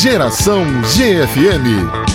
Geração GFM.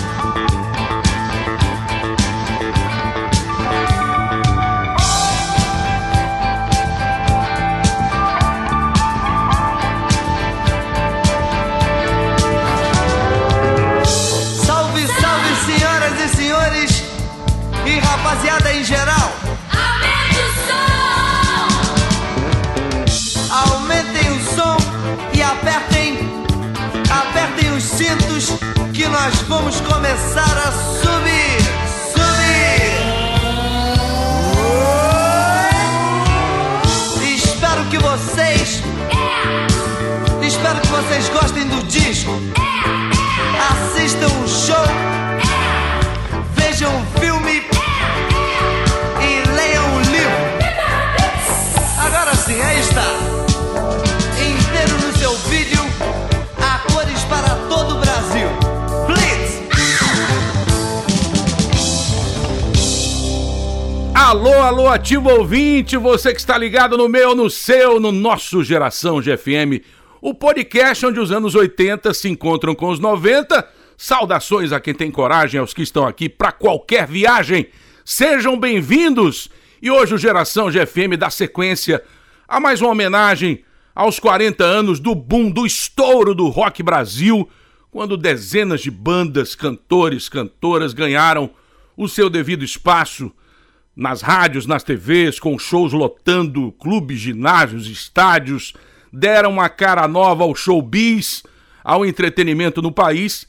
Ativo ouvinte, você que está ligado no meu, no seu, no nosso Geração GFM, o podcast onde os anos 80 se encontram com os 90. Saudações a quem tem coragem, aos que estão aqui para qualquer viagem. Sejam bem-vindos! E hoje o Geração GFM dá sequência a mais uma homenagem aos 40 anos do boom, do estouro do rock Brasil, quando dezenas de bandas, cantores, cantoras ganharam o seu devido espaço nas rádios, nas TVs, com shows lotando clubes, ginásios, estádios, deram uma cara nova ao showbiz, ao entretenimento no país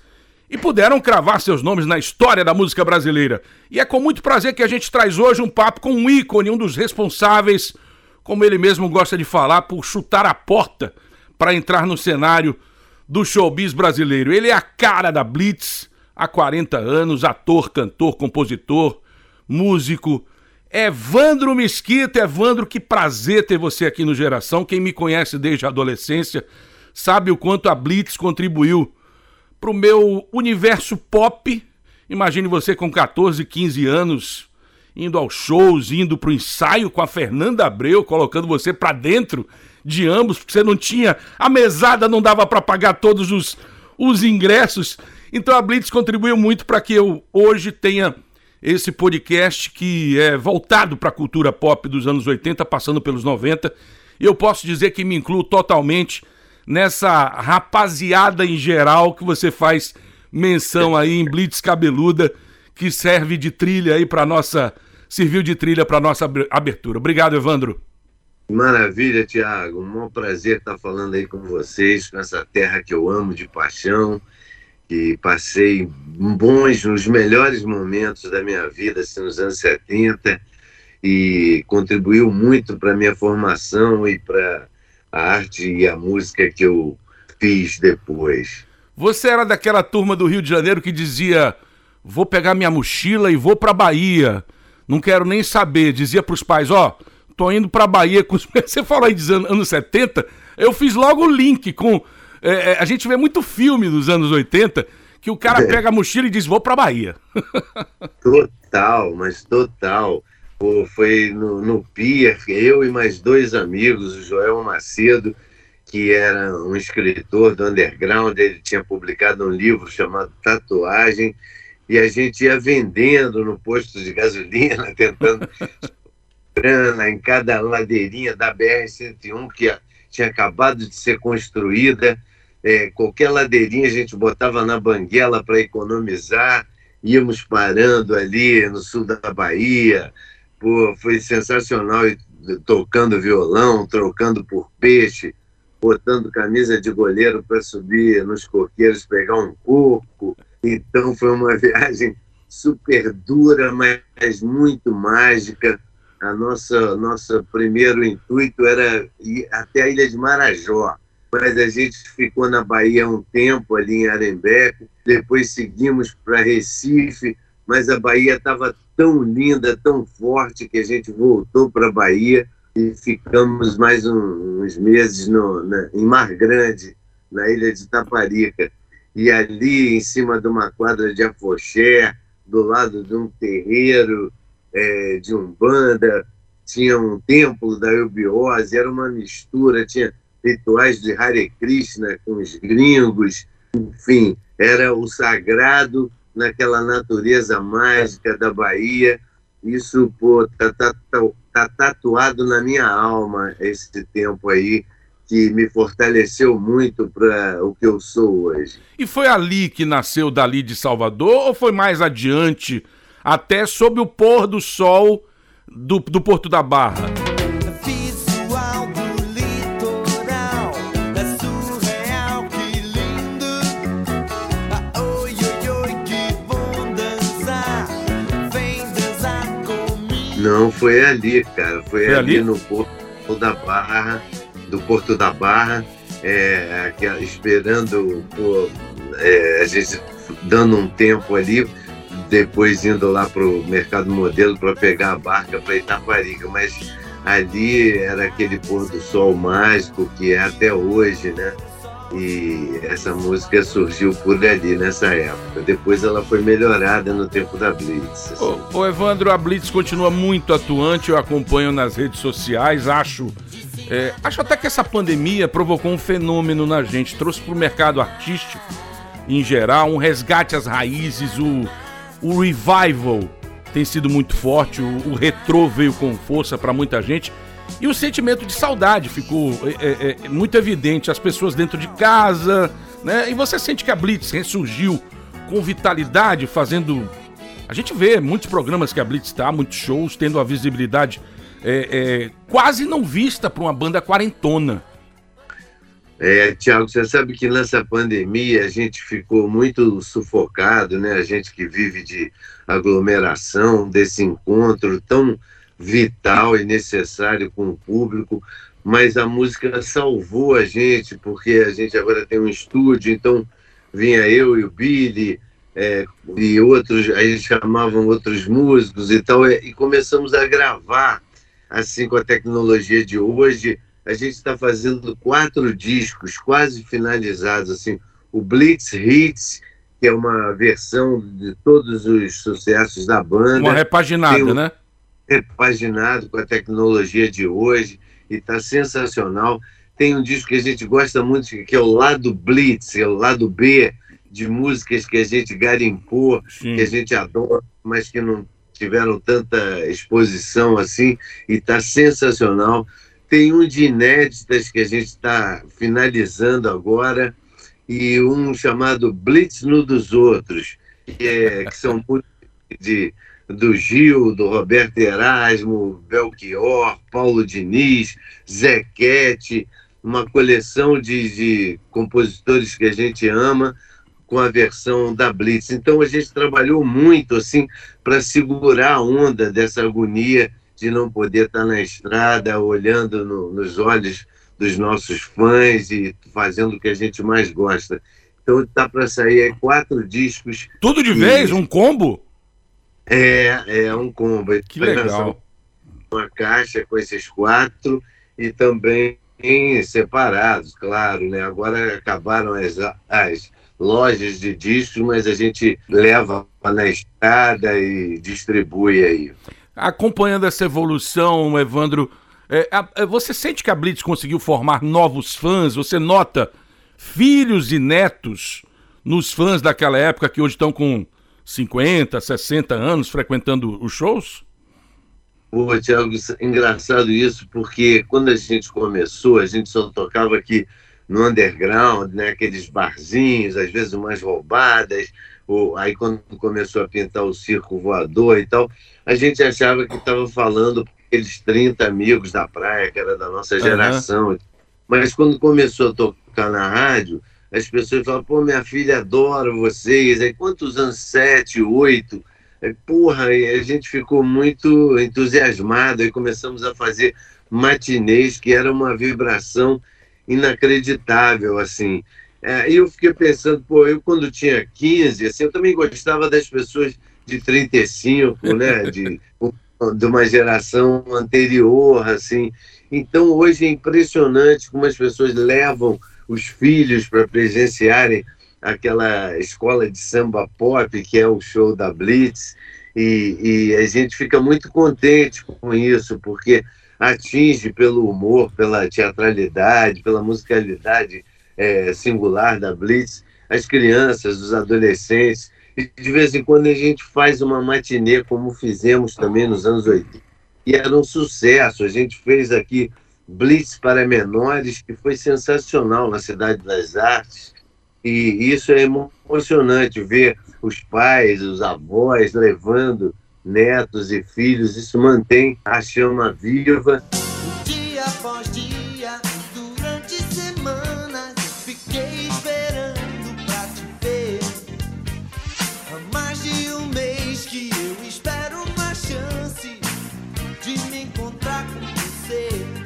e puderam cravar seus nomes na história da música brasileira. E é com muito prazer que a gente traz hoje um papo com um ícone, um dos responsáveis, como ele mesmo gosta de falar, por chutar a porta para entrar no cenário do showbiz brasileiro. Ele é a cara da Blitz há 40 anos, ator, cantor, compositor, músico, Evandro Mesquita, Evandro, que prazer ter você aqui no Geração. Quem me conhece desde a adolescência sabe o quanto a Blitz contribuiu para o meu universo pop. Imagine você com 14, 15 anos, indo aos shows, indo para o ensaio com a Fernanda Abreu, colocando você para dentro de ambos, porque você não tinha. A mesada não dava para pagar todos os, os ingressos. Então a Blitz contribuiu muito para que eu hoje tenha esse podcast que é voltado para a cultura pop dos anos 80, passando pelos 90. E eu posso dizer que me incluo totalmente nessa rapaziada em geral que você faz menção aí em Blitz Cabeluda, que serve de trilha aí para nossa serviu de trilha para nossa abertura. Obrigado, Evandro. Maravilha, Tiago. Um prazer estar falando aí com vocês, com essa terra que eu amo de paixão que passei bons, nos melhores momentos da minha vida, assim, nos anos 70, e contribuiu muito para a minha formação e para a arte e a música que eu fiz depois. Você era daquela turma do Rio de Janeiro que dizia: vou pegar minha mochila e vou para Bahia. Não quero nem saber. Dizia para os pais: ó, oh, tô indo para Bahia com. Você falou aí dos anos 70. Eu fiz logo o link com é, é, a gente vê muito filme dos anos 80 que o cara é. pega a mochila e diz: Vou pra Bahia. Total, mas total. Pô, foi no, no Pier, eu e mais dois amigos, o Joel Macedo, que era um escritor do underground, ele tinha publicado um livro chamado Tatuagem, e a gente ia vendendo no posto de gasolina, tentando grana em cada ladeirinha da BR-101, que tinha acabado de ser construída é, qualquer ladeirinha a gente botava na banguela para economizar, íamos parando ali no sul da Bahia, Pô, foi sensacional, tocando violão, trocando por peixe, botando camisa de goleiro para subir nos coqueiros, pegar um coco. Então foi uma viagem super dura, mas muito mágica. A nossa nosso primeiro intuito era ir até a ilha de Marajó mas a gente ficou na Bahia um tempo, ali em Arembeco, depois seguimos para Recife, mas a Bahia estava tão linda, tão forte, que a gente voltou para a Bahia e ficamos mais um, uns meses no, na, em Mar Grande, na ilha de Taparica. E ali, em cima de uma quadra de afoxé, do lado de um terreiro é, de Umbanda, tinha um templo da eubiose, era uma mistura, tinha rituais de Hare Krishna com os gringos, enfim, era o sagrado naquela natureza mágica da Bahia. Isso, pô, tá, tá, tá, tá tatuado na minha alma esse tempo aí, que me fortaleceu muito para o que eu sou hoje. E foi ali que nasceu Dali de Salvador ou foi mais adiante, até sob o pôr do sol do, do Porto da Barra? Não, foi ali, cara. Foi, foi ali, ali, no Porto da Barra, do Porto da Barra, é, esperando pô, é, a gente dando um tempo ali, depois indo lá para o Mercado Modelo para pegar a barca para Itaparica. Mas ali era aquele pôr do sol mágico que é até hoje, né? E essa música surgiu por ali nessa época. Depois ela foi melhorada no tempo da Blitz. Assim. Ô, Evandro, a Blitz continua muito atuante, eu acompanho nas redes sociais, acho. É, acho até que essa pandemia provocou um fenômeno na gente, trouxe para o mercado artístico, em geral, um resgate às raízes, o, o revival tem sido muito forte, o, o retrô veio com força para muita gente. E o sentimento de saudade ficou é, é, é, muito evidente, as pessoas dentro de casa, né? E você sente que a Blitz ressurgiu com vitalidade, fazendo. A gente vê muitos programas que a Blitz está, muitos shows, tendo a visibilidade é, é, quase não vista para uma banda quarentona. É, Tiago, você sabe que nessa pandemia a gente ficou muito sufocado, né? A gente que vive de aglomeração, desse encontro tão vital e necessário com o público, mas a música salvou a gente, porque a gente agora tem um estúdio, então vinha eu e o Billy é, e outros, aí chamavam outros músicos e tal, e começamos a gravar, assim, com a tecnologia de hoje, a gente está fazendo quatro discos quase finalizados, assim, o Blitz Hits, que é uma versão de todos os sucessos da banda. Uma repaginada, né? Repaginado com a tecnologia de hoje e está sensacional. Tem um disco que a gente gosta muito, que é o lado Blitz, é o lado B de músicas que a gente garimpou, Sim. que a gente adora, mas que não tiveram tanta exposição assim, e está sensacional. Tem um de inéditas que a gente está finalizando agora, e um chamado Blitz no dos Outros, que, é, que são músicas de do Gil, do Roberto Erasmo, Belchior, Paulo Diniz, Zequete, uma coleção de, de compositores que a gente ama com a versão da Blitz. Então a gente trabalhou muito assim para segurar a onda dessa agonia de não poder estar na estrada, olhando no, nos olhos dos nossos fãs e fazendo o que a gente mais gosta. Então está para sair quatro discos. Tudo de e... vez? Um combo? É, é um combo. Que legal. Uma caixa com esses quatro e também separados, claro, né? Agora acabaram as, as lojas de discos, mas a gente leva na estrada e distribui aí. Acompanhando essa evolução, Evandro, é, é, você sente que a Blitz conseguiu formar novos fãs? Você nota filhos e netos nos fãs daquela época que hoje estão com 50, 60 anos frequentando os shows? Pô, Tiago, engraçado isso, porque quando a gente começou, a gente só tocava aqui no underground, né? aqueles barzinhos, às vezes umas roubadas, ou, aí quando começou a pintar o circo voador e tal, a gente achava que estava falando aqueles 30 amigos da praia, que era da nossa geração. Uhum. Mas quando começou a tocar na rádio, as pessoas falam, pô, minha filha adora vocês. Aí quantos anos? Sete, oito. Aí, porra, e a gente ficou muito entusiasmado e começamos a fazer matinês, que era uma vibração inacreditável, assim. É, eu fiquei pensando, pô, eu quando tinha 15, assim, eu também gostava das pessoas de 35, né, de, de uma geração anterior, assim. Então, hoje é impressionante como as pessoas levam os filhos para presenciarem aquela escola de samba pop que é o show da Blitz e, e, a gente fica muito contente com isso porque atinge pelo humor, pela teatralidade, pela musicalidade é, singular da Blitz, as crianças, os adolescentes. E de vez em quando a gente faz uma matinê, como fizemos também nos anos 80. E era um sucesso. A gente fez aqui Blitz para menores, que foi sensacional na Cidade das Artes. E isso é emocionante ver os pais, os avós levando netos e filhos. Isso mantém a chama viva. Dia após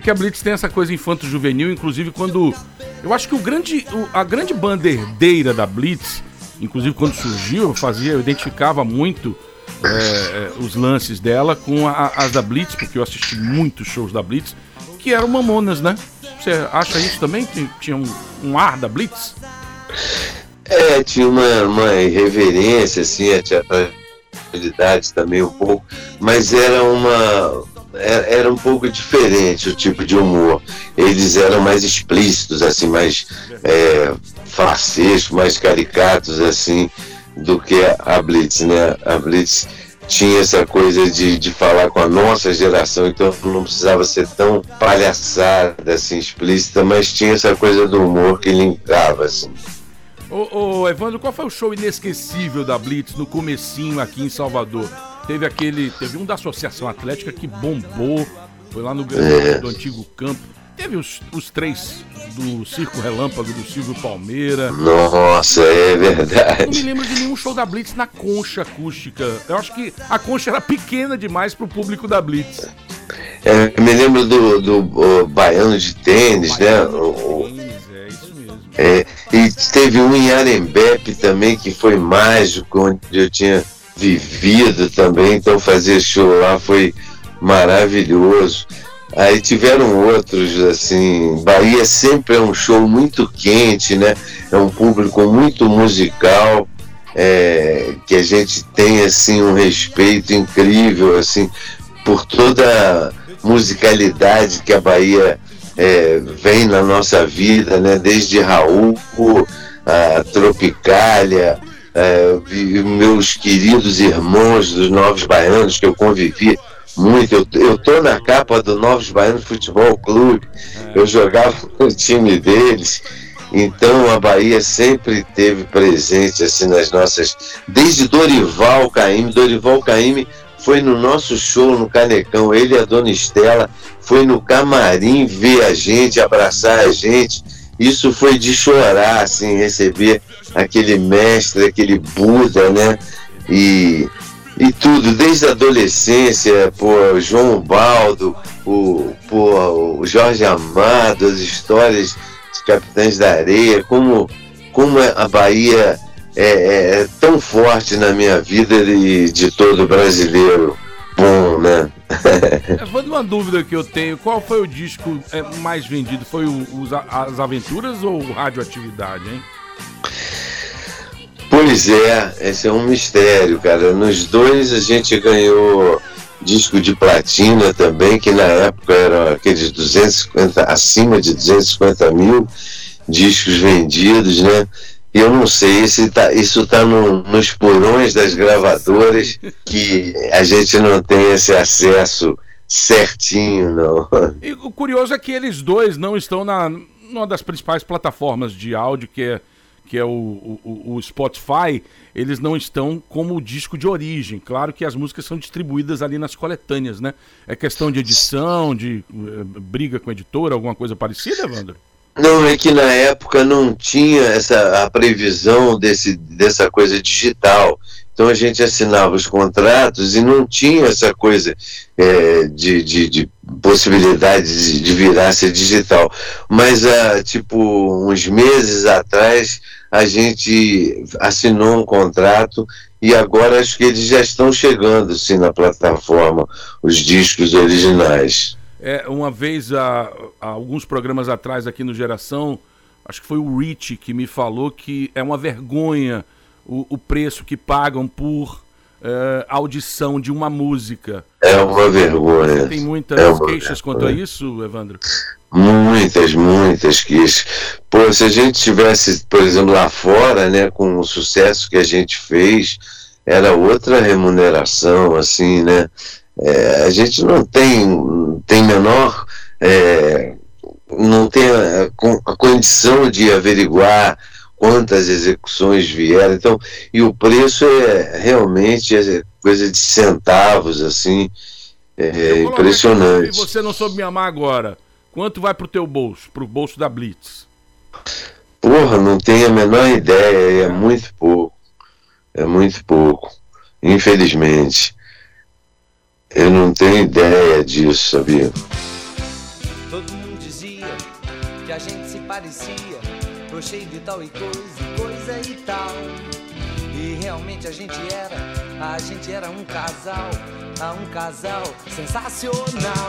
Que a Blitz tem essa coisa infanto-juvenil, inclusive quando. Eu acho que o grande, o- a grande bandeira da Blitz, inclusive quando surgiu, eu fazia, eu identificava muito é, é, os lances dela com a- as da Blitz, porque eu assisti muitos shows da Blitz, que eram mamonas, né? Você acha isso também? Que tinha um, um ar da Blitz? É, tinha uma, uma irreverência, assim, a teatralidade também um pouco, mas era uma. Era, era um pouco diferente o tipo de humor. Eles eram mais explícitos, assim, mais é, farsescos, mais caricatos, assim, do que a Blitz, né? A Blitz tinha essa coisa de, de falar com a nossa geração, então não precisava ser tão palhaçada, assim, explícita, mas tinha essa coisa do humor que linkava, assim. Ô, ô, Evandro, qual foi o show inesquecível da Blitz no comecinho aqui em Salvador? Teve aquele. Teve um da Associação Atlética que bombou. Foi lá no grande do antigo campo. Teve os, os três do Circo Relâmpago do Silvio Palmeira. Nossa, é Não me verdade. lembro de nenhum show da Blitz na concha acústica. Eu acho que a concha era pequena demais pro público da Blitz. É, eu me lembro do, do o baiano de tênis, né? O- o- É isso mesmo. é, e teve um em Arembepe também que foi mágico, onde eu tinha vivido também, então fazer show lá foi maravilhoso. Aí tiveram outros, assim, Bahia sempre é um show muito quente, né? É um público muito musical, é, que a gente tem assim um respeito incrível, assim, por toda a musicalidade que a Bahia é, vem na nossa vida, né? Desde Raul, a Tropicália, é, meus queridos irmãos dos Novos Baianos que eu convivi muito. Eu, eu tô na capa do Novos Baianos Futebol Clube. Eu jogava no time deles. Então a Bahia sempre teve presente assim nas nossas. Desde Dorival Caymmi, Dorival Caymmi foi no nosso show no Canecão, ele e a dona Estela foi no camarim ver a gente, abraçar a gente. Isso foi de chorar, assim, receber aquele mestre, aquele Buda, né? E, e tudo, desde a adolescência, pô, João Baldo, o, pô, o Jorge Amado, as histórias de Capitães da Areia, como, como a Bahia é, é- é tão forte na minha vida e de todo brasileiro bom, né? Evandro, uma dúvida que eu tenho: qual foi o disco é, mais vendido? Foi o- os As Aventuras ou Radioatividade, hein? Pois é, esse é um mistério, cara. Nos dois a gente ganhou disco de platina também, que na época eram aqueles 250, acima de 250 mil discos vendidos, né? E eu não sei, esse tá, isso tá no- nos porões das gravadoras que a gente não tem esse acesso certinho, não. E o curioso é que eles dois não estão na numa das principais plataformas de áudio, que é, que é o, o, o Spotify. Eles não estão como o disco de origem. Claro que as músicas são distribuídas ali nas coletâneas, né? É questão de edição, de eh, briga com a editora, alguma coisa parecida, Evandro? Não, é que na época não tinha essa a previsão desse, dessa coisa digital. Então a gente assinava os contratos e não tinha essa coisa é, de, de, de possibilidade de, virar ser digital. Mas há tipo uns meses atrás a gente assinou um contrato e agora acho que eles já estão chegando sim na plataforma, os discos originais. É, uma vez, há, há alguns programas atrás aqui no Geração, acho que foi o Rich que me falou que é uma vergonha o, o preço que pagam por uh, audição de uma música. É uma vergonha. Tem muitas é queixas vergonha. quanto a isso, Evandro? Muitas, muitas queixas. Pô, se a gente tivesse, por exemplo, lá fora, né, com o sucesso que a gente fez, era outra remuneração, assim, né? É, a gente não tem, tem menor. É, não tem a, a condição de averiguar quantas execuções vieram. Então, e o preço é realmente é coisa de centavos, assim, é impressionante. E você não soube me amar agora. Quanto vai pro teu bolso, pro bolso da Blitz? Porra, não tenho a menor ideia, é muito pouco. É muito pouco. Infelizmente. Eu não tenho ideia disso, sabia? Todo mundo dizia que a gente se parecia cheio de tal e coisa, coisa e tal. E realmente a gente era, a gente era um casal, a um casal sensacional.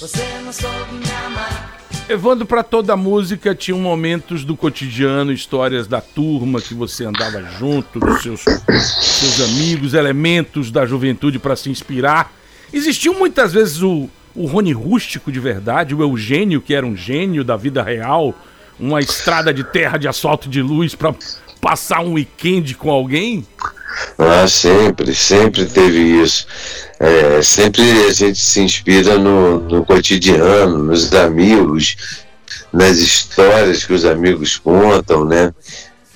Você não soube me amar. Evandro, para toda a música tinha momentos do cotidiano, histórias da turma que você andava junto, dos seus, seus amigos, elementos da juventude para se inspirar. Existiu muitas vezes o, o Rony Rústico de verdade, o Eugênio, que era um gênio da vida real, uma estrada de terra de asfalto de luz para passar um weekend com alguém? Ah, sempre, sempre teve isso. É, sempre a gente se inspira no, no cotidiano, nos amigos, nas histórias que os amigos contam, né?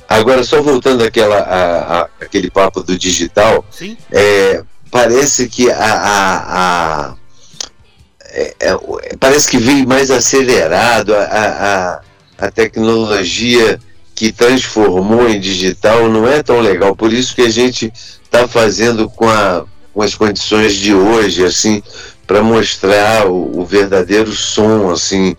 Agora, só voltando àquela, a, a, aquele papo do digital, é, parece que a, a é, é, parece que veio mais acelerado a, a tecnologia que transformou em digital não é tão legal. Por isso que a gente está fazendo com, a, com as condições de hoje, assim, para mostrar o, o, verdadeiro som, assim.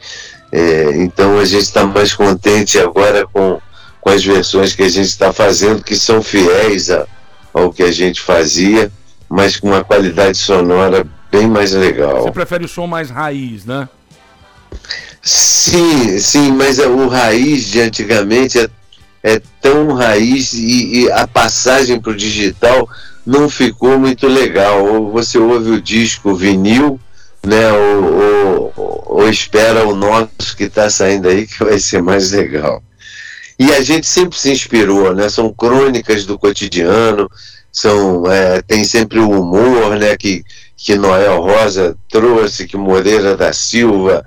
É, então a gente está mais contente agora com, com as versões que a gente está fazendo, que são fiéis a, ao que a gente fazia, mas com uma qualidade sonora bem mais legal. Você prefere o som mais raiz, né? Sim, sim, mas o raiz de antigamente é, é tão raiz e, e a passagem para o digital não ficou muito legal. Ou você ouve o disco vinil, né? Ou, ou, ou espera o nosso que está saindo aí que vai ser mais legal. E a gente sempre se inspirou, né? São crônicas do cotidiano, são é, tem sempre o humor, né? Que que Noel Rosa trouxe, que Moreira da Silva,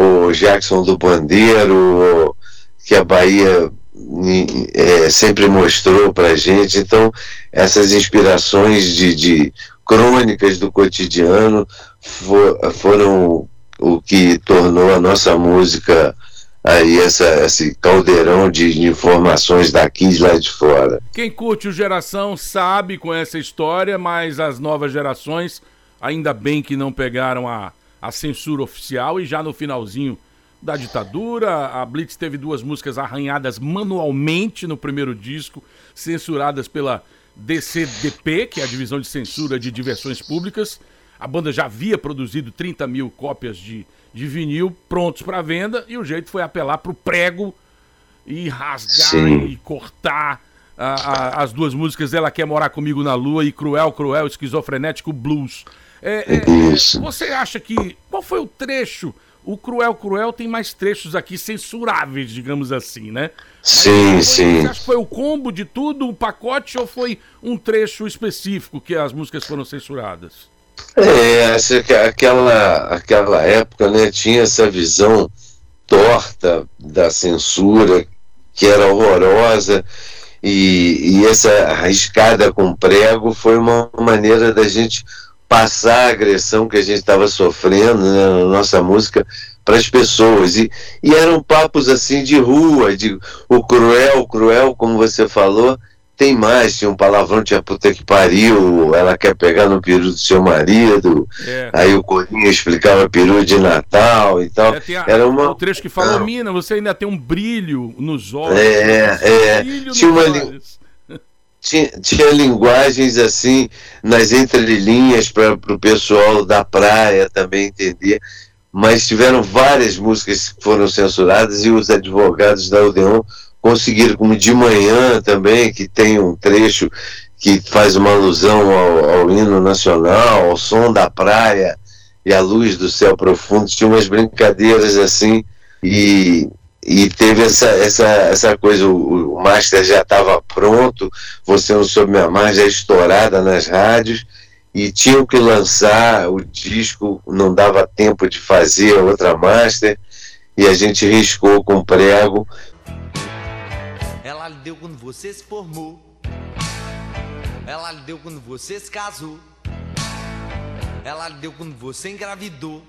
o Jackson do Bandeiro, que a Bahia é, sempre mostrou para gente. Então, essas inspirações de, de crônicas do cotidiano for, foram o que tornou a nossa música aí essa, esse caldeirão de, informações daqui e lá de fora. Quem curte o Geração sabe com essa história, mas as novas gerações, ainda bem que não pegaram a, a censura oficial e já no finalzinho da ditadura, a Blitz teve duas músicas arranhadas manualmente no primeiro disco, censuradas pela DCDP, que é a Divisão de Censura de Diversões Públicas. A banda já havia produzido 30 mil cópias de, de vinil prontos para venda e o jeito foi apelar para o prego e rasgar Sim. e cortar a, a, as duas músicas Ela Quer Morar Comigo na Lua e Cruel, Cruel, Esquizofrenético Blues. É, é, você acha que. Qual foi o trecho? O Cruel Cruel tem mais trechos aqui censuráveis, digamos assim, né? Sim, foi, sim. Você acha que foi o combo de tudo, o pacote, ou foi um trecho específico que as músicas foram censuradas? É, aquela, aquela época né, tinha essa visão torta da censura, que era horrorosa, e, e essa arriscada com prego foi uma maneira da gente passar a agressão que a gente estava sofrendo né, na nossa música para as pessoas. E, e eram papos assim de rua, de o cruel, cruel, como você falou, tem mais, tinha um palavrão, tinha puta que pariu, ela quer pegar no peru do seu marido, é. aí o Corinho explicava peru de Natal e tal. É, a, Era uma... O trecho que falou, ah. Mina, você ainda tem um brilho nos olhos. É, é. Tinha uma, olhos tinha, tinha linguagens assim nas entrelinhas para o pessoal da praia também entender, mas tiveram várias músicas que foram censuradas e os advogados da Odeon conseguiram, como de manhã também, que tem um trecho que faz uma alusão ao, ao hino nacional, ao som da praia e à luz do céu profundo. Tinha umas brincadeiras assim e, e teve essa, essa, essa coisa, o, o master já estava pronto, você não soube me amar, já estourada nas rádios, e tinham que lançar o disco, não dava tempo de fazer outra master, e a gente riscou com prego. Ela lhe deu quando você se formou. Ela lhe deu quando você se casou. Ela lhe deu quando você engravidou.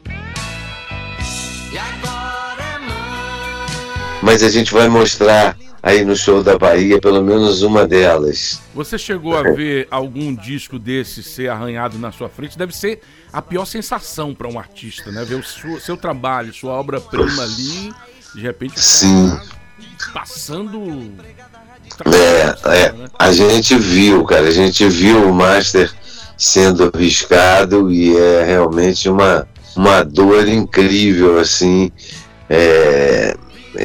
E agora é mãe. Mas a gente vai mostrar aí no show da Bahia pelo menos uma delas. Você chegou a ver algum disco desse ser arranhado na sua frente? Deve ser a pior sensação para um artista, né? Ver o seu, seu trabalho, sua obra-prima ali, de repente Sim. passando. É, é, né? a gente viu, cara, a gente viu o Master sendo riscado e é realmente uma, uma dor incrível, assim. É,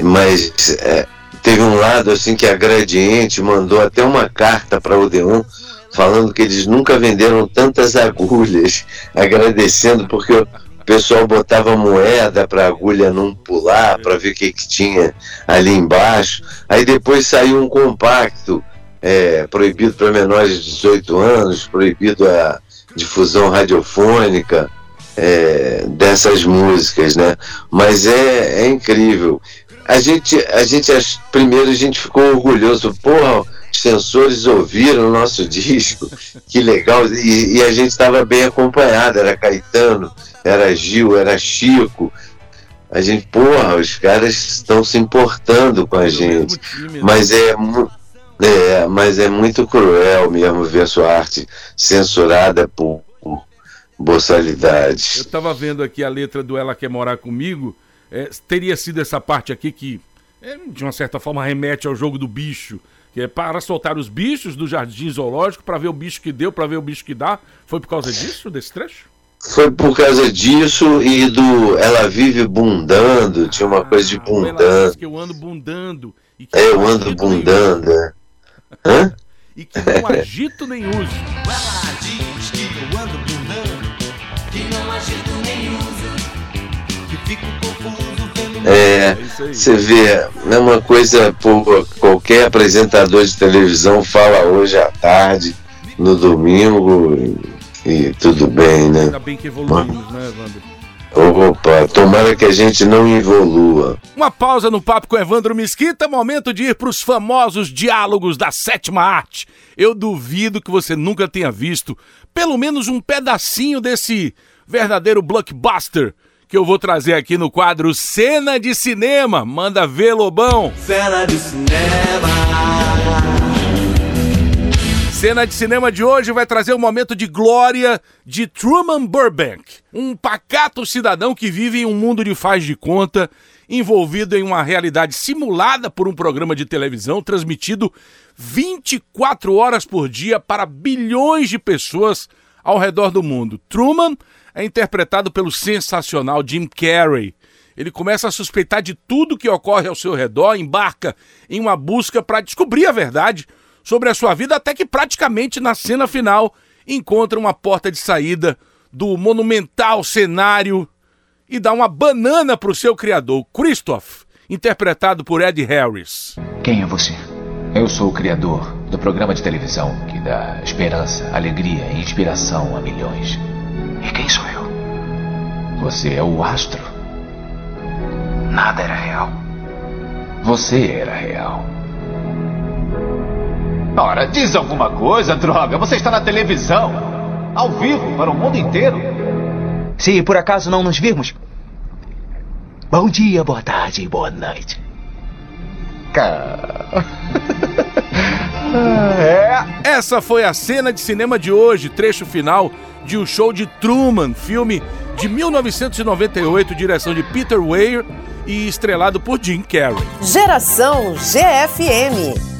mas é, teve um lado assim que a Gradiente mandou até uma carta para o Odeon falando que eles nunca venderam tantas agulhas, agradecendo porque o pessoal botava moeda para a agulha não pular, para ver o que, que tinha ali embaixo. Aí depois saiu um compacto é, proibido para menores de 18 anos, proibido a difusão radiofônica é, dessas músicas, né? Mas é, é incrível. A gente, a gente, primeiro a gente ficou orgulhoso, porra, censores ouviram o nosso disco, que legal, e, e a gente estava bem acompanhado, era Caetano, era Gil, era Chico. A gente, porra, os caras estão se importando com a gente. time, né? Mas é, é, mas é muito cruel mesmo ver sua arte censurada por, por boçalidades. Eu tava vendo aqui a letra do Ela Quer Morar Comigo. é, teria sido essa parte aqui que, é, de uma certa forma, remete ao jogo do bicho. Que é para soltar os bichos do jardim zoológico, para ver o bicho que deu, para ver o bicho que dá. Foi por causa disso, desse trecho? Foi por causa disso e do Ela Vive Bundando, tinha uma coisa de Ah, ela diz bundando. que eu ando bundando. E que É, eu não ando agito nem bundando, né? Hã? uso. E que não agito nem uso. Ela diz que eu ando bundando, que não agito nem uso, que fico vendo É, você vê, é uma coisa, pô, qualquer apresentador de televisão fala hoje à tarde, no domingo, e, e tudo bem, né? Ainda bem que evoluímos, né, Evandro? Opa, tomara que a gente não evolua. Uma pausa no papo com Evandro Mesquita, momento de ir para os famosos diálogos da sétima arte. Eu duvido que você nunca tenha visto pelo menos um pedacinho desse verdadeiro blockbuster que eu vou trazer aqui no quadro Cena de Cinema. Manda ver, Lobão! Cena de cinema. Cena de cinema de hoje vai trazer o momento de glória de Truman Burbank, um pacato cidadão que vive em um mundo de faz de conta, envolvido em uma realidade simulada por um programa de televisão transmitido 24 horas por dia para bilhões de pessoas ao redor do mundo. Truman é interpretado pelo sensacional Jim Carrey. Ele começa a suspeitar de tudo que ocorre ao seu redor, embarca em uma busca para descobrir a verdade sobre a sua vida, até que praticamente na cena final encontra uma porta de saída do monumental cenário e dá uma banana para o seu criador, Christoph, interpretado por Ed Harris. Quem é você? Eu sou o criador do programa de televisão que dá esperança, alegria e inspiração a milhões. E quem sou eu? Você é o astro. Nada era real. Você era real. Ora, diz alguma coisa, droga. Você está na televisão. Ao vivo, para o mundo inteiro. Se por acaso não nos virmos. Bom dia, boa tarde e boa noite. Cara. é. Essa foi a cena de cinema de hoje, trecho final de O Show de Truman, filme de 1998, direção de Peter Weir e estrelado por Jim Carrey. Geração GFM.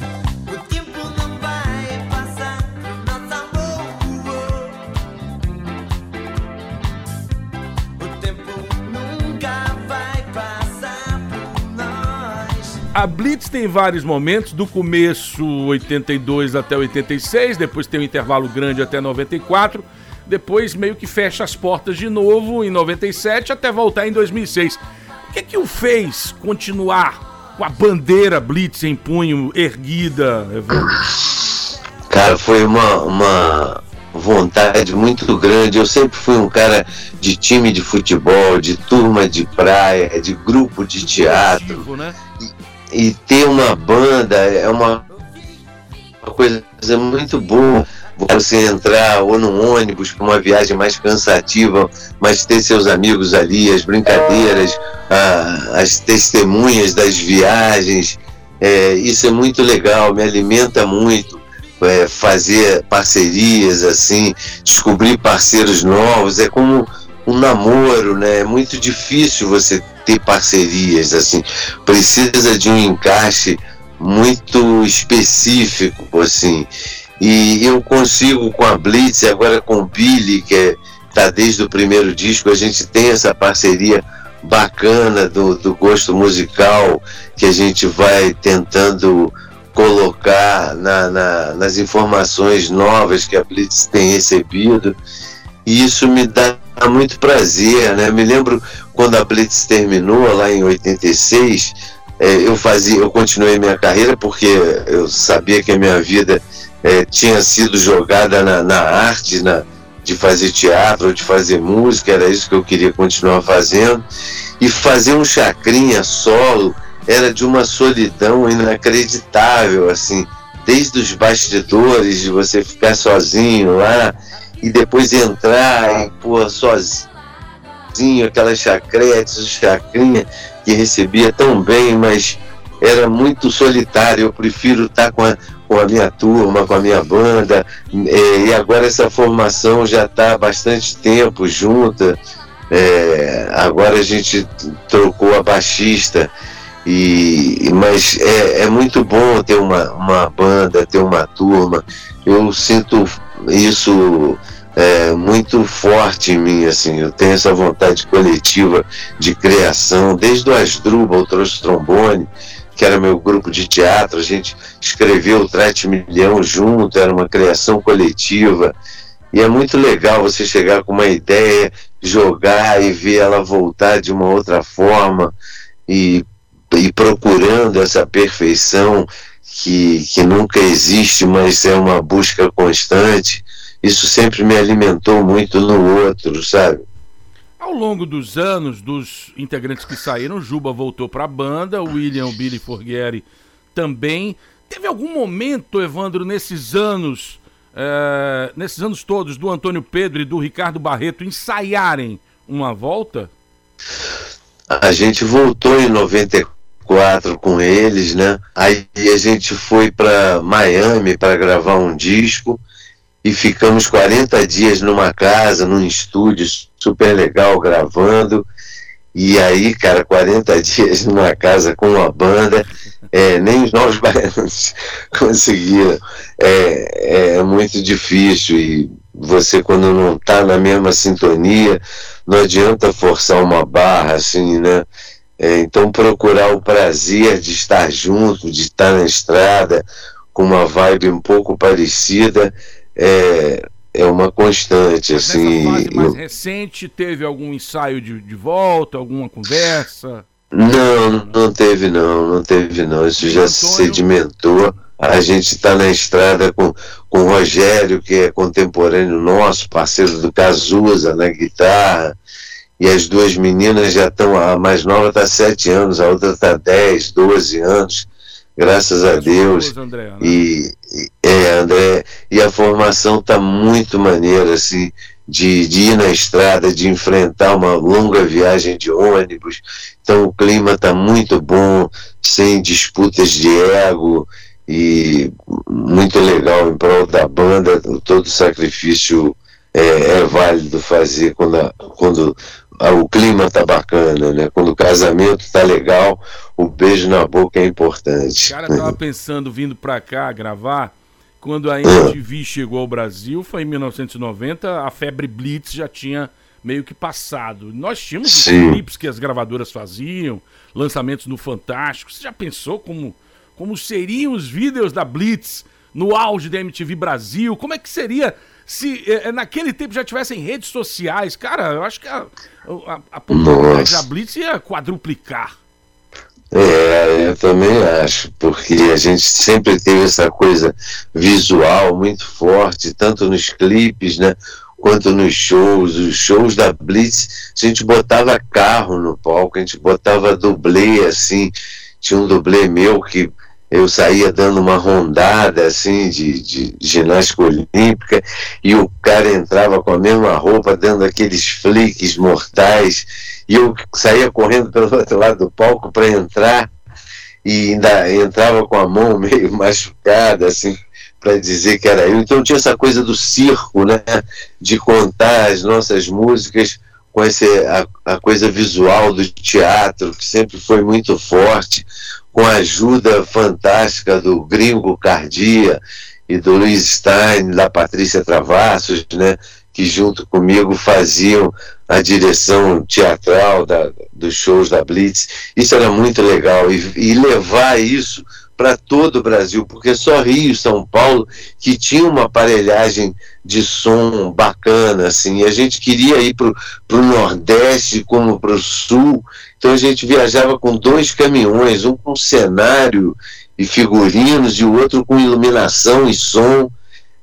A Blitz tem vários momentos, do começo 82 até 86, depois tem um intervalo grande até 94, depois meio que fecha as portas de novo em 97 até voltar em 2006. O que que o fez continuar com a bandeira Blitz em punho erguida? Cara, foi uma, uma vontade muito grande. Eu sempre fui um cara de time de futebol, de turma de praia, de grupo de teatro. Né? E, e ter uma banda é uma, uma coisa muito boa você entrar ou num ônibus para uma viagem mais cansativa, mas ter seus amigos ali, as brincadeiras, a, as testemunhas das viagens, é, isso é muito legal, me alimenta muito. É, fazer parcerias assim, descobrir parceiros novos, é como um namoro, né? É muito difícil você ter parcerias assim. Precisa de um encaixe muito específico, assim. E eu consigo com a Blitz, agora com o Billy, que está é, desde o primeiro disco, a gente tem essa parceria bacana do, do gosto musical que a gente vai tentando colocar na, na, nas informações novas que a Blitz tem recebido. E isso me dá muito prazer, né? Me lembro quando a Blitz terminou lá em 86, é, eu fazia, eu continuei minha carreira porque eu sabia que a minha vida é, tinha sido jogada na, na arte, na, de fazer teatro, de fazer música, era isso que eu queria continuar fazendo. E fazer um chacrinha solo era de uma solidão inacreditável, assim, desde os bastidores, de você ficar sozinho lá e depois entrar e pôr sozinho, aquelas chacretes, chacrinha que recebia tão bem, mas era muito solitário. Eu prefiro estar com a, com a minha turma, com a minha banda, é, e agora essa formação já está há bastante tempo junta. É, agora a gente trocou a baixista, e, mas é, é muito bom ter uma, uma banda, ter uma turma. Eu sinto isso é, muito forte em mim, assim, eu tenho essa vontade coletiva de criação, desde o Asdrubal trouxe trombone, que era meu grupo de teatro, a gente escreveu o Trate Milhão junto, era uma criação coletiva. E é muito legal você chegar com uma ideia, jogar e ver ela voltar de uma outra forma e, e procurando essa perfeição que, que nunca existe, mas é uma busca constante. Isso sempre me alimentou muito no outro, sabe? Ao longo dos anos, dos integrantes que saíram, Juba voltou para a banda, William, Billy Forghieri também. Teve algum momento, Evandro, nesses anos, é, nesses anos todos, do Antônio Pedro e do Ricardo Barreto ensaiarem uma volta? A gente voltou em 94 com eles, né? Aí a gente foi para Miami para gravar um disco e ficamos 40 dias numa casa, num estúdio super legal, gravando. E aí, cara, 40 dias numa casa com uma banda, é, nem os novos baianos conseguiram. É, é muito difícil e você, quando não está na mesma sintonia, não adianta forçar uma barra assim, né? É, então, procurar o prazer de estar junto, de estar na estrada, com uma vibe um pouco parecida, é, é uma constante. Mas assim, fase mais eu... recente, teve algum ensaio de, de volta, alguma conversa? Não, não teve não, não teve não. Isso já se sedimentou. A gente está na estrada com, com o Rogério, que é contemporâneo nosso, parceiro do Cazuza na guitarra. E as duas meninas já estão, a mais nova está 7 anos, a outra está 10, 12 anos graças a Deus. André, né? e, e, é, André, e a formação está muito maneira, assim, de, de, ir na estrada, de enfrentar uma longa viagem de ônibus. Então o clima está muito bom, sem disputas de ego e muito legal em prol da banda, todo sacrifício é, é válido fazer quando, a, quando o clima tá bacana, né? Quando o casamento tá legal, o beijo na boca é importante. O cara tava pensando vindo pra cá gravar, quando a MTV chegou ao Brasil, foi em 1990, a febre Blitz já tinha meio que passado. Nós tínhamos Sim. os clipes que as gravadoras faziam, lançamentos no Fantástico. Você já pensou como, como seriam os vídeos da Blitz no auge da MTV Brasil? Como é que seria se é, naquele tempo já tivessem redes sociais? Cara, eu acho que a, a, a popularidade da Blitz ia quadruplicar. É, eu também acho, porque a gente sempre teve essa coisa visual muito forte, tanto nos clipes, né? quanto nos shows, os shows da Blitz, a gente botava carro no palco, a gente botava dublê, assim, tinha um dublê meu que eu saía dando uma rondada assim de, de ginástica olímpica e o cara entrava com a mesma roupa dando aqueles flicks mortais e eu saía correndo pelo outro lado do palco para entrar e ainda entrava com a mão meio machucada assim para dizer que era eu. Então tinha essa coisa do circo, né? De contar as nossas músicas com esse, a, a coisa visual do teatro, que sempre foi muito forte, com a ajuda fantástica do Gringo Cardia e do Luiz Stein, da Patrícia Travassos, né? Que junto comigo faziam a direção teatral da, dos shows da Blitz. Isso era muito legal. E, e levar isso para todo o Brasil, porque só Rio e São Paulo que tinha uma aparelhagem de som bacana, assim, e a gente queria ir para o Nordeste como para o Sul, então a gente viajava com dois caminhões, um com cenário e figurinos e o outro com iluminação e som,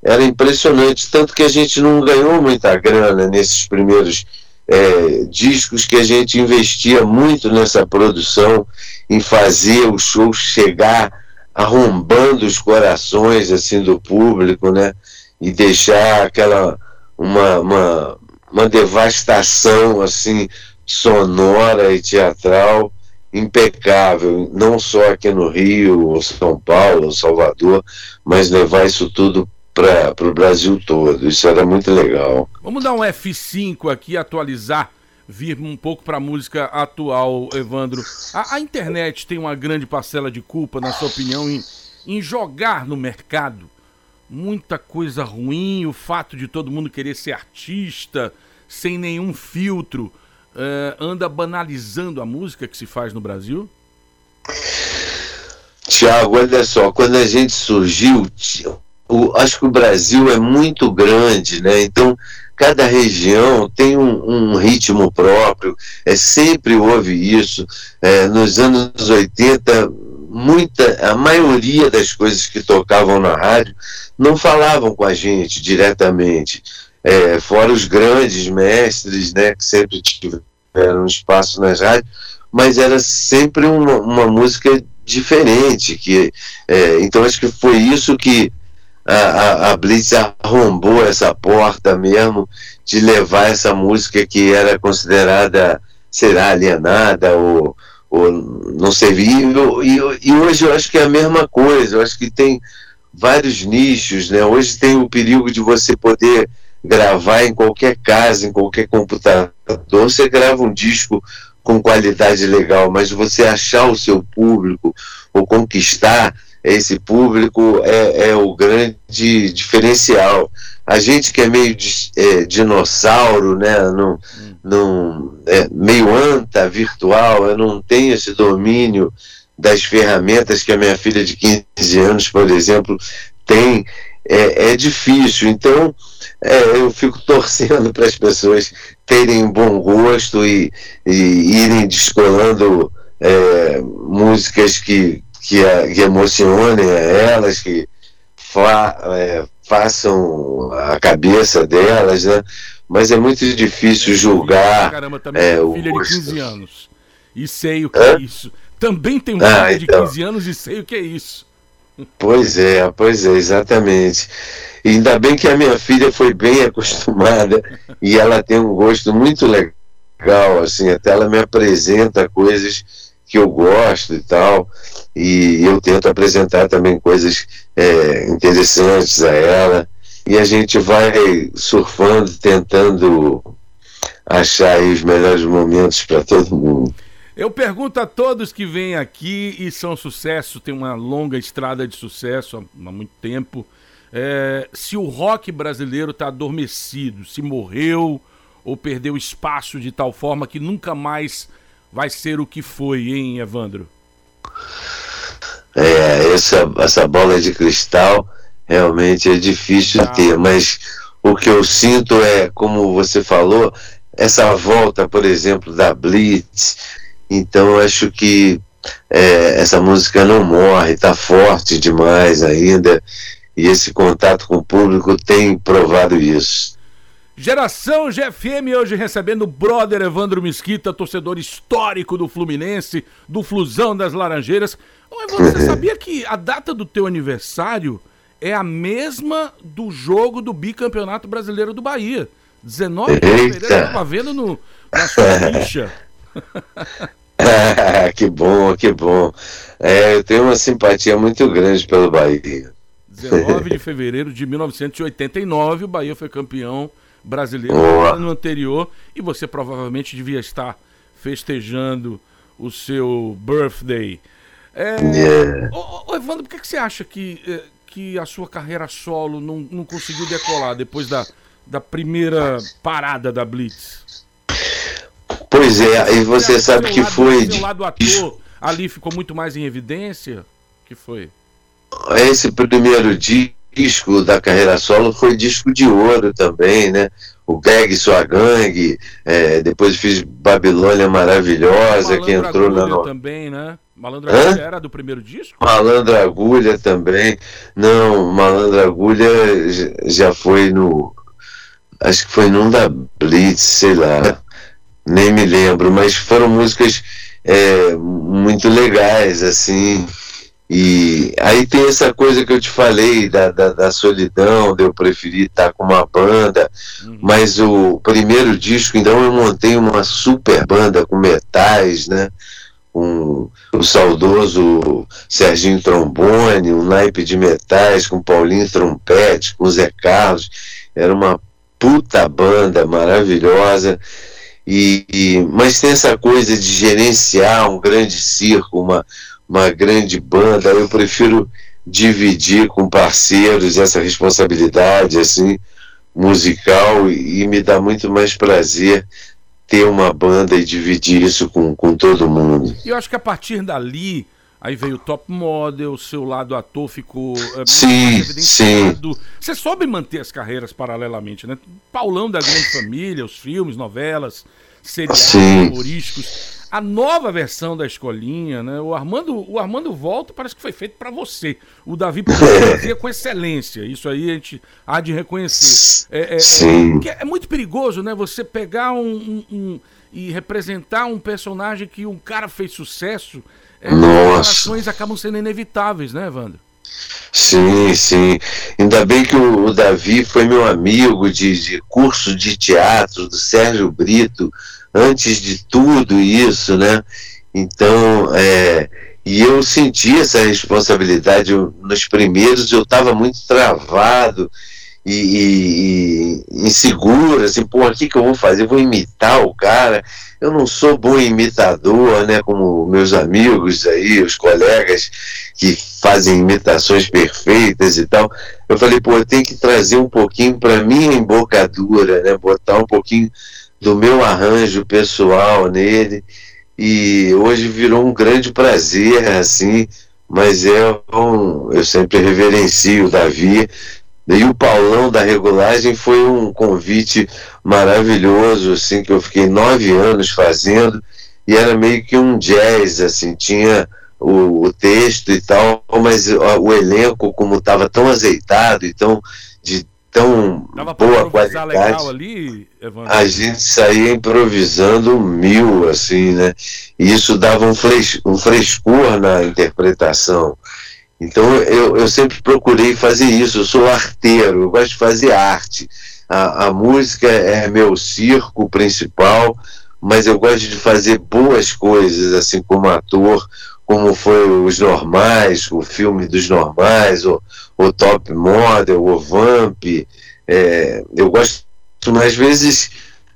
era impressionante, tanto que a gente não ganhou muita grana nesses primeiros é, discos que a gente investia muito nessa produção, em fazer o show chegar arrombando os corações assim do público, né? E deixar aquela uma, uma, uma devastação assim sonora e teatral impecável, não só aqui no Rio, ou São Paulo, ou Salvador, mas levar isso tudo para o Brasil todo. Isso era muito legal. Vamos dar um F5 aqui, atualizar vir um pouco para a música atual, Evandro. A, a, internet tem uma grande parcela de culpa, na sua opinião, em, em jogar no mercado muita coisa ruim, o fato de todo mundo querer ser artista, sem nenhum filtro, uh, anda banalizando a música que se faz no Brasil? Tiago, olha só, quando a gente surgiu, o, acho que o Brasil é muito grande, né? Então cada região tem um, um, ritmo próprio, é, sempre houve isso. É, nos anos 80, muita, a maioria das coisas que tocavam na rádio não falavam com a gente diretamente, é, fora os grandes mestres, né, que sempre tiveram espaço nas rádios, mas era sempre uma, uma música diferente, que, é, então acho que foi isso que a, a, a Blitz arrombou essa porta mesmo de levar essa música que era considerada, será alienada ou, ou não servível, e, e hoje eu acho que é a mesma coisa, eu acho que tem vários nichos, né? Hoje tem o perigo de você poder gravar em qualquer casa, em qualquer computador, você grava um disco com qualidade legal, mas você achar o seu público ou conquistar esse público é, é o grande diferencial. A gente que é meio é, dinossauro, né, é meio anta virtual, eu não tenho esse domínio das ferramentas que a minha filha de 15 anos, por exemplo, tem, é, é difícil. Então, é, eu fico torcendo para as pessoas terem bom gosto e, e irem descolando é, músicas que, que, que emocionem a elas, que fa, é, façam a cabeça delas, né? Mas é muito difícil julgar. Caramba, também é, tenho filha de 15 anos. E sei o que é, é isso. Também tenho ah, filha então. de 15 anos e sei o que é isso. Pois é, pois é, exatamente. E ainda bem que a minha filha foi bem acostumada e ela tem um gosto muito legal, assim, até ela me apresenta coisas que eu gosto e tal, e eu tento apresentar também coisas é, interessantes a ela, e a gente vai surfando, tentando achar os melhores momentos para todo mundo. Eu pergunto a todos que vêm aqui e são sucesso, tem uma longa estrada de sucesso há muito tempo, é, se o rock brasileiro está adormecido, se morreu ou perdeu espaço de tal forma que nunca mais vai ser o que foi, hein, Evandro? É, essa, essa bola de cristal realmente é difícil de ter, mas o que eu sinto é, como você falou, essa volta, por exemplo, da Blitz. Então, acho que é, essa música não morre, está forte demais ainda, e esse contato com o público tem provado isso. Geração GFM hoje recebendo o brother Evandro Mesquita, torcedor histórico do Fluminense, do Flusão das Laranjeiras. Ô, Evandro, você sabia que a data do teu aniversário é a mesma do jogo do bicampeonato brasileiro do Bahia? 19 de fevereiro, eu tava vendo no, na sua ficha. que bom, que bom. É, eu tenho uma simpatia muito grande pelo Bahia. 19 de fevereiro de 1989, o Bahia foi campeão brasileiro no ano anterior e você provavelmente devia estar festejando o seu birthday. É, yeah. ô, ô, Evandro, por que, que você acha que, eh, que a sua carreira solo não, não conseguiu decolar depois da, da primeira parada da Blitz? Pois é, e você sabe que lado, foi. Seu lado ator ali ficou muito mais em evidência? que foi? Esse primeiro disco da carreira solo foi disco de ouro também, né? O Gag Sua Gangue, é, depois fiz Babilônia Maravilhosa, que entrou na. No... também, né? Malandro Agulha era do primeiro disco? Malandro Agulha também. Não, Malandro Agulha já foi no. Acho que foi num da Blitz, sei lá. Nem me lembro, mas foram músicas é, muito legais, assim. E aí tem essa coisa que eu te falei da, da, da solidão, de eu preferir estar com uma banda, uhum. mas o primeiro disco, então eu montei uma super banda com metais, né? Um, o saudoso Serginho Trombone, um naipe de metais com Paulinho Trompete, com Zé Carlos, era uma puta banda maravilhosa. E, e, mas tem essa coisa de gerenciar um grande circo, uma, uma grande banda, eu prefiro dividir com parceiros essa responsabilidade assim musical e, e me dá muito mais prazer ter uma banda e dividir isso com, com todo mundo. E eu acho que a partir dali Aí veio o Top Model, o seu lado ator ficou é, sim. Sim. Você soube manter as carreiras paralelamente, né? Paulão da Grande Família, os filmes, novelas, seriados humorísticos. A nova versão da escolinha, né? O Armando, o Armando Volta parece que foi feito para você. O Davi fazia com excelência. Isso aí a gente há de reconhecer. É, é, é, é muito perigoso, né? Você pegar um, um, um e representar um personagem que um cara fez sucesso é, as acabam sendo inevitáveis, né, Evandro? Sim, sim. Ainda bem que o, o Davi foi meu amigo de, de curso de teatro do Sérgio Brito, antes de tudo isso, né? Então, é, e eu senti essa responsabilidade. Eu, nos primeiros eu estava muito travado e, e, inseguro, assim, pô, o que, que eu vou fazer? Eu vou imitar o cara. Eu não sou bom imitador, né? Como meus amigos aí, os colegas que fazem imitações perfeitas e tal. Eu falei, pô, eu tenho que trazer um pouquinho para minha embocadura, né? Botar um pouquinho do meu arranjo pessoal nele. E hoje virou um grande prazer, assim, mas é um, eu sempre reverencio o Davi, e o Paulão da regulagem foi um convite maravilhoso, assim, que eu fiquei nove anos fazendo, e era meio que um jazz, assim, tinha o, o texto e tal, mas o, o elenco, como estava tão azeitado e tão, de tão Dava boa qualidade, ali, a gente saía improvisando mil, assim, né? E isso dava um, fres, um frescor na interpretação. Então eu, eu sempre procurei fazer isso, eu sou arteiro, eu gosto de fazer arte. A, a música é meu circo principal, mas eu gosto de fazer boas coisas, assim como ator, como foi Os Normais, o filme dos Normais, o, o Top Model, o Vamp. É, eu gosto, às vezes,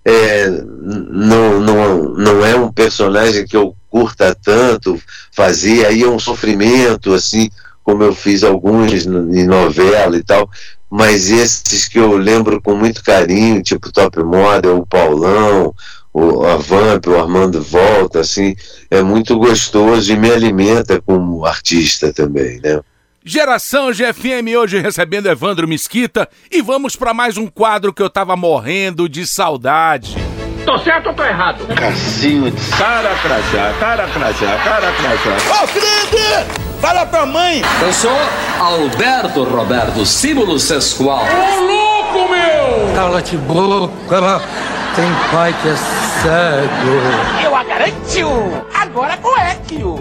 é, não, não, não é um personagem que eu curta tanto fazer, aí é um sofrimento, assim, como eu fiz alguns em novela e tal, mas esses que eu lembro com muito carinho, tipo Top Model, o Paulão, o, a Vamp, o Armando Volta, assim, é muito gostoso e me alimenta como artista também, né? Geração GFM hoje recebendo Evandro Mesquita e vamos para mais um quadro que eu tava morrendo de saudade. Tô certo ou tô errado? Cacilde. Cara crachá, cara crachá, cara crachá. Ô, Felipe! Fala pra mãe! Eu sou Alberto Roberto Símbolo Sesqual. Ô, louco, meu! Cala-te boca, tem pai que é cego. Eu a garantiu! Agora coequio!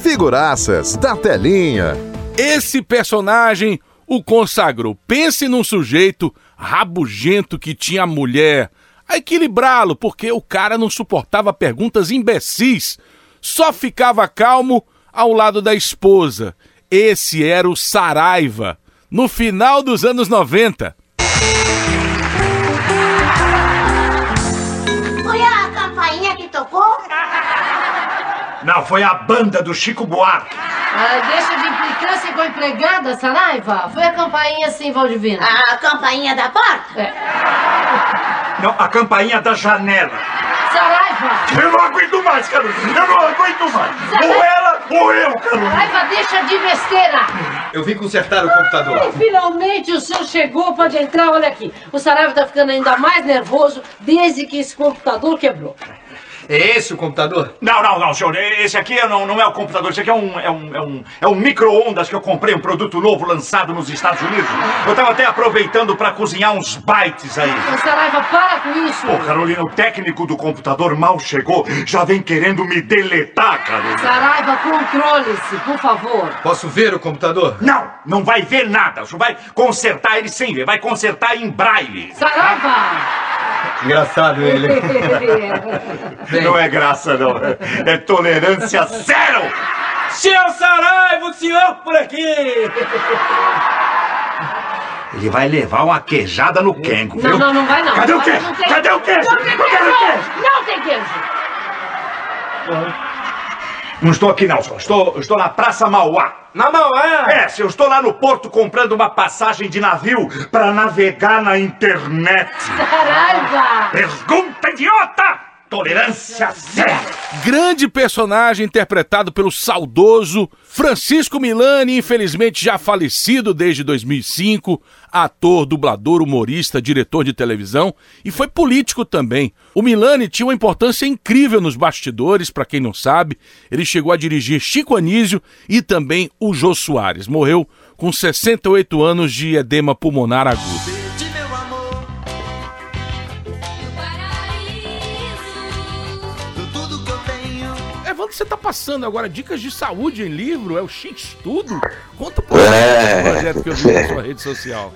Figuraças da telinha. Esse personagem o consagrou. Pense num sujeito rabugento que tinha mulher a equilibrá-lo, porque o cara não suportava perguntas imbecis, só ficava calmo ao lado da esposa. Esse era o Saraiva, no final dos anos 90. Foi a campainha que tocou? Não, foi a banda do Chico Buarque. Ah, deixa de implicância com a empregada, Saraiva. Foi a campainha sim, Valdivino. A campainha da porta? É. Não, a campainha da janela. Saraiva! Eu não aguento mais, Carolina. Eu não aguento mais. Ou ela ou eu, Carolina. Saraiva, deixa de besteira. Eu vim consertar o computador. E finalmente o senhor chegou, pode entrar, olha aqui. O Saraiva tá ficando ainda mais nervoso desde que esse computador quebrou. É esse o computador? Não, não, não, senhor. Esse aqui não, não é o computador. Esse aqui é um, é um, é um, é um micro-ondas que eu comprei, um produto novo lançado nos Estados Unidos. Eu tava até aproveitando pra cozinhar uns bytes aí. Ô, Saraiva, para com isso. Pô, Carolina, o técnico do computador mal chegou, já vem querendo me deletar, Carolina. Saraiva, controle-se, por favor. Posso ver o computador? Não, não vai ver nada. O senhor vai consertar ele sem ver, vai consertar em braille. Saraiva! Engraçado ele. Não é graça, não. É tolerância zero! Senhor Saraiva, o senhor por aqui! Ele vai levar uma queijada no Kengo, viu? Não, não, não vai não. Cadê o Não queijo? tem- Cadê o queijo? Não tem queijo! Não tem queijo! Não estou aqui não, senhor. Estou, estou na Praça Mauá. Na Mauá! É, se eu estou lá no porto comprando uma passagem de navio para navegar na internet. Saraiva! Pergunta idiota! Tolerância zero! Grande personagem interpretado pelo saudoso Francisco Milani, infelizmente já falecido desde 2005, ator, dublador, humorista, diretor de televisão e foi político também. O Milani tinha uma importância incrível nos bastidores, para quem não sabe. Ele chegou a dirigir Chico Anísio e também o Jô Soares. Morreu com 68 anos de edema pulmonar agudo. Evandro, você tá passando agora dicas de saúde em livro? É o X Tudo? Conta por É. o projeto que eu vi na sua rede social.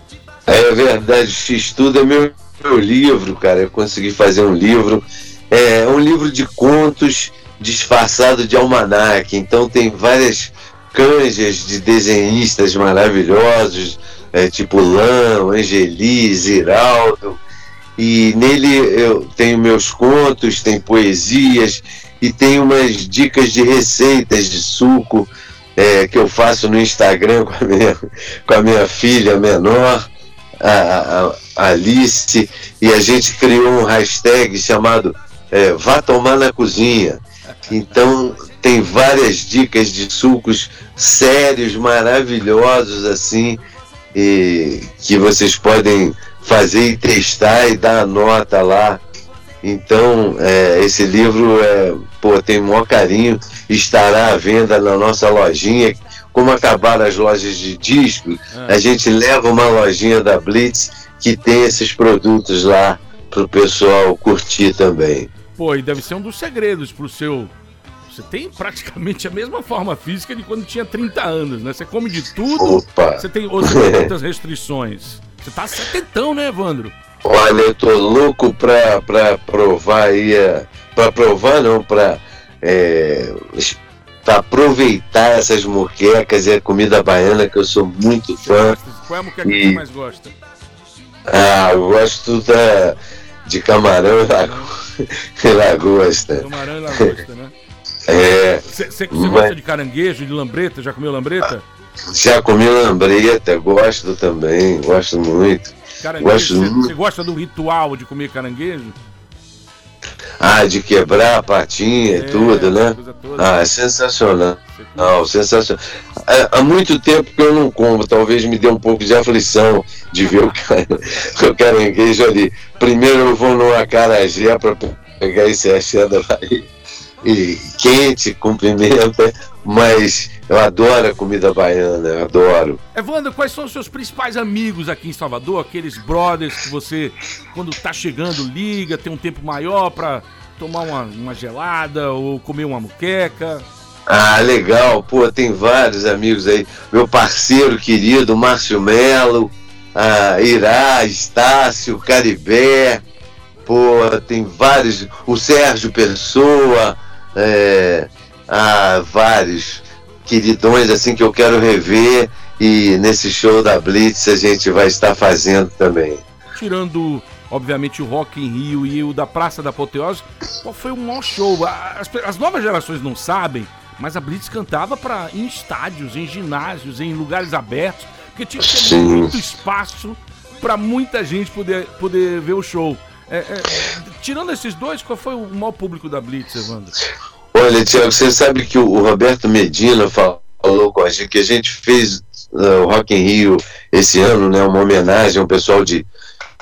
É verdade, X Tudo é meu, meu livro, cara. Eu consegui fazer um livro. É um livro de contos disfarçado de almanaque. Então tem várias canjas de desenhistas maravilhosos, é, tipo Lã, Angeli, Ziraldo. E nele eu tenho meus contos, tem poesias e tem umas dicas de receitas de suco é, que eu faço no Instagram com a minha, com a minha filha menor, a, a- Alice, e a gente criou um hashtag chamado é, Vá Tomar na Cozinha. Então tem várias dicas de sucos sérios, maravilhosos assim, e que vocês podem fazer e testar e dar a nota lá. Então, é, esse livro é, pô, tem o maior carinho, estará à venda na nossa lojinha. Como acabaram as lojas de disco, a gente leva uma lojinha da Blitz que tem esses produtos lá para o pessoal curtir também. Pô, e deve ser um dos segredos pro seu. Você tem praticamente a mesma forma física de quando tinha 30 anos, né? Você come de tudo. Opa! Você tem outras, outras restrições. Você tá setentão, né, Evandro? Olha, eu tô louco pra, pra provar aí, é, pra provar não, pra, é, pra aproveitar essas moquecas e a comida baiana que eu sou muito fã. Qual é a moqueca que E- você mais gosta? Ah, eu gosto da, de camarão e lago- e lagosta. Camarão e lagosta, né? É, você Mas- gosta de caranguejo, de lambreta? Já comeu lambreta? Já comi lambreta, gosto também, gosto muito. Caranguejo, você, você gosta do ritual de comer caranguejo? Ah, de quebrar a patinha e É, tudo, né? Ah, é sensacional. Não, sensacional. Há, há muito tempo que eu não como, talvez me dê um pouco de aflição de ver o, cara, o caranguejo ali. Primeiro eu vou numa carajé para pegar esse axé da Bahia. E quente, com pimenta, mas eu adoro a comida baiana, eu adoro. Evandro, quais são os seus principais amigos aqui em Salvador? Aqueles brothers que você, quando tá chegando, liga, tem um tempo maior pra tomar uma, uma gelada ou comer uma muqueca? Ah, legal. Pô, tem vários amigos aí. Meu parceiro querido, Márcio Melo, ah, Irá, Estácio, Caribé. Pô, tem vários. O Sérgio Pessoa. É, ah, vários queridões assim que eu quero rever. E nesse show da Blitz a gente vai estar fazendo também. Tirando, obviamente, o Rock em Rio e o da Praça da Apoteose, qual foi o maior show? As, as novas gerações não sabem, mas a Blitz cantava pra, em estádios, em ginásios, em lugares abertos, porque tinha que ter Sim. muito espaço pra muita gente poder, poder ver o show. É, é, tirando esses dois, qual foi o maior público da Blitz, Evandro? Olha, Tiago, você sabe que o Roberto Medina fa- falou com a gente que a gente fez uh, o Rock in Rio esse ano, né, uma homenagem ao pessoal de,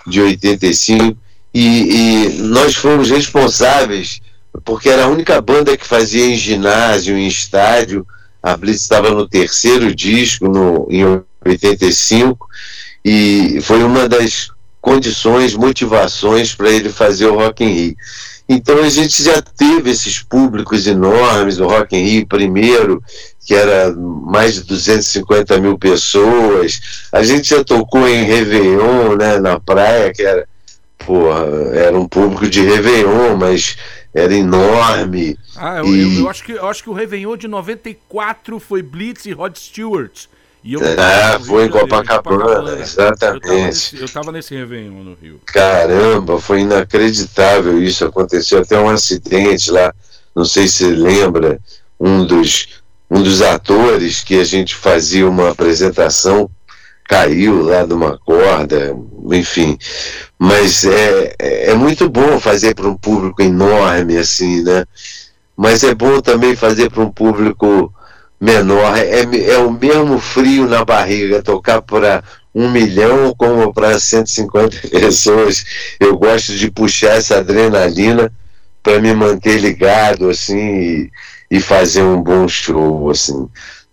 de 85, e, e nós fomos responsáveis, porque era a única banda que fazia em ginásio, em estádio, a Blitz estava no terceiro disco, no, em 85, e foi uma das condições, motivações para ele fazer o Rock in Rio. Então a gente já teve esses públicos enormes, o Rock in Rio primeiro, que era mais de 250 mil pessoas. A gente já tocou em Réveillon, né, na praia, que era, porra, era um público de Réveillon, mas era enorme. Ah, eu, E- eu- eu acho que, eu acho que o Réveillon de 94 foi Blitz e Rod Stewart. E eu Ah, no Rio foi em Copacabana, Eu exatamente. tava, nesse, eu tava nesse Réveillon no Rio. Caramba, foi inacreditável isso. Aconteceu até um acidente lá. Não sei se você lembra, um dos, um dos atores que a gente fazia uma apresentação caiu lá de uma corda, enfim. Mas é, é é muito bom fazer para um público enorme assim, né? Mas é bom também fazer para um público menor. É, é o mesmo frio na barriga tocar para um milhão como para 150 pessoas. Eu gosto de puxar essa adrenalina para me manter ligado assim e, e fazer um bom show assim.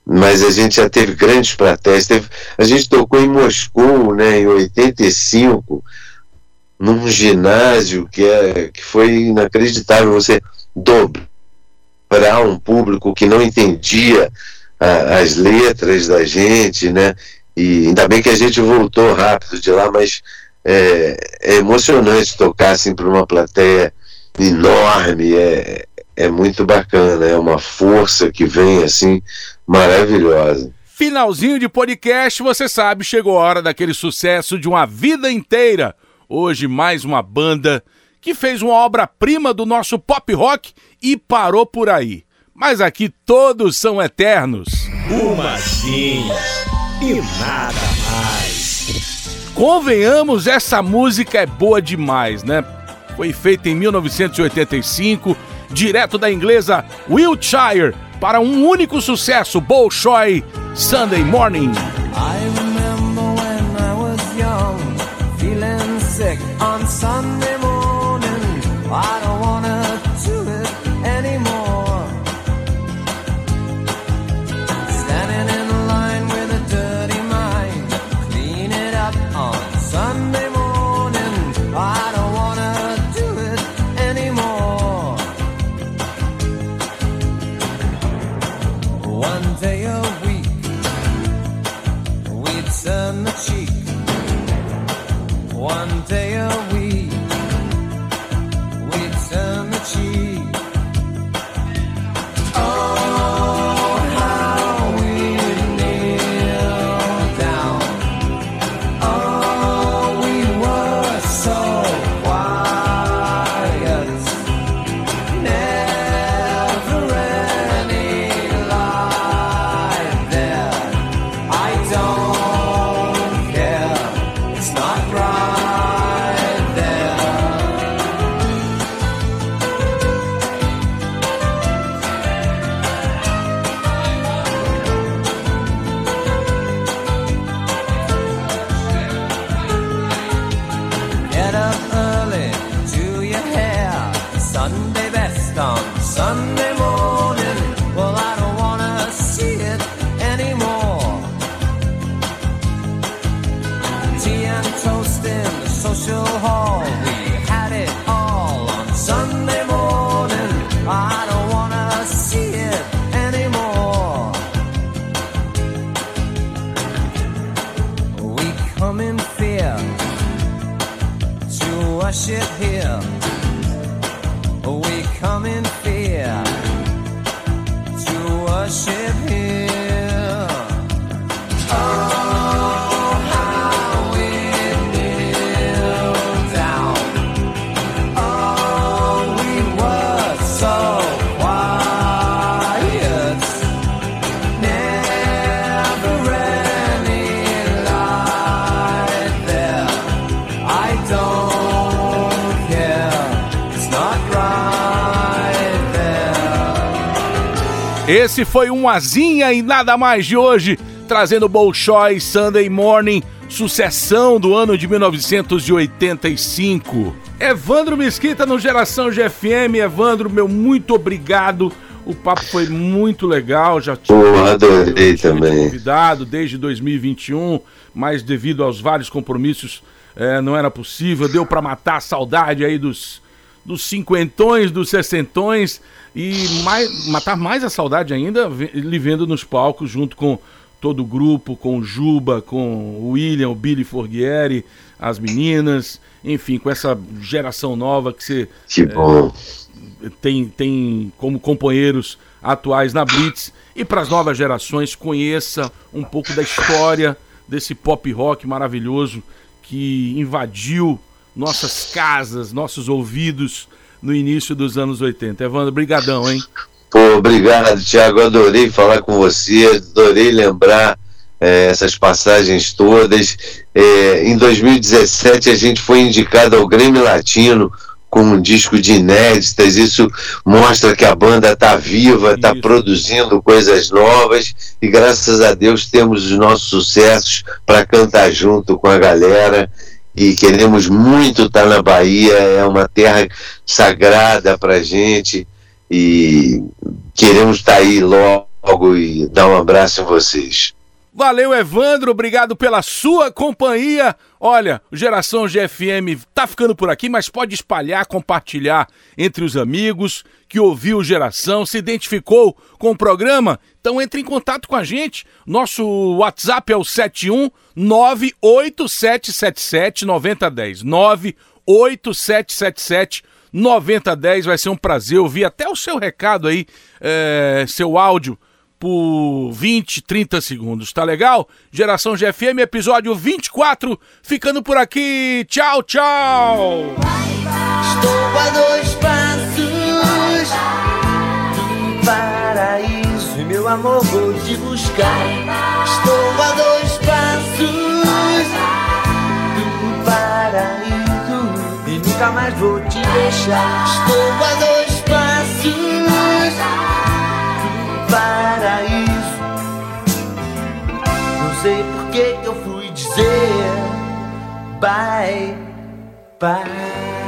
Mas a gente já teve grandes plateias. Teve, a gente tocou em Moscou, né, em 85, num ginásio que, é, que foi inacreditável. Você dobrar um público que não entendia a- as letras da gente, né? E ainda bem que a gente voltou rápido de lá, mas é, é emocionante tocar assim para uma plateia enorme, é, é muito bacana, é uma força que vem assim maravilhosa. Finalzinho de podcast, você sabe, chegou a hora daquele sucesso de uma vida inteira. Hoje, mais uma banda que fez uma obra-prima do nosso pop rock e parou por aí. Mas aqui todos são eternos. Umazinhas e nada mais. Convenhamos, essa música é boa demais, né? Foi feita em 1985, direto da inglesa Wiltshire, para um único sucesso, Bolshoi Sunday Morning. I remember when I was young, feeling sick on Sunday morning. We come in fear to worship here. Esse foi um Azinha e nada mais de hoje, trazendo Bolshoi Sunday Morning, sucessão do ano de 1985. Evandro Mesquita no Geração GFM. Evandro, meu muito obrigado. O papo foi muito legal, já tinha, Pô, adorei também. convidado desde 2021, mas devido aos vários compromissos eh, não era possível. Deu para matar a saudade aí dos, dos cinquentões, dos sessentões e mais, matar mais a saudade ainda lhe vendo nos palcos junto com todo o grupo, com o Juba, com o William, o Billy Forghieri, as meninas, enfim, com essa geração nova que você Que bom. tem, tem como companheiros atuais na Blitz e para as novas gerações conheça um pouco da história desse pop rock maravilhoso que invadiu nossas casas, nossos ouvidos no início dos anos 80. Evandro, brigadão, hein? Pô, obrigado, Thiago. Adorei falar com você, adorei lembrar eh, essas passagens todas. Eh, em 2017, a gente foi indicado ao Grêmio Latino com um disco de inéditas. Isso mostra que a banda está viva, está produzindo coisas novas e, graças a Deus, temos os nossos sucessos para cantar junto com a galera. E queremos muito estar na Bahia, é uma terra sagrada para gente e queremos estar aí logo e dar um abraço em vocês. Valeu, Evandro, obrigado pela sua companhia. Olha, Geração GFM tá ficando por aqui, mas pode espalhar, compartilhar entre os amigos que ouviu Geração, se identificou com o programa. Então entre em contato com a gente. Nosso WhatsApp é o 71 98777 9010. 98777 9010. Vai ser um prazer ouvir até o seu recado aí, é, seu áudio por 20, 30 segundos, tá legal? Geração GFM, episódio 24, ficando por aqui. Tchau, tchau! Estou a dois passos do paraíso meu amor vou te buscar. Estou a dois nunca mais vou te deixar. Estou a dois passos do paraíso. Não sei por que eu fui dizer bye, bye.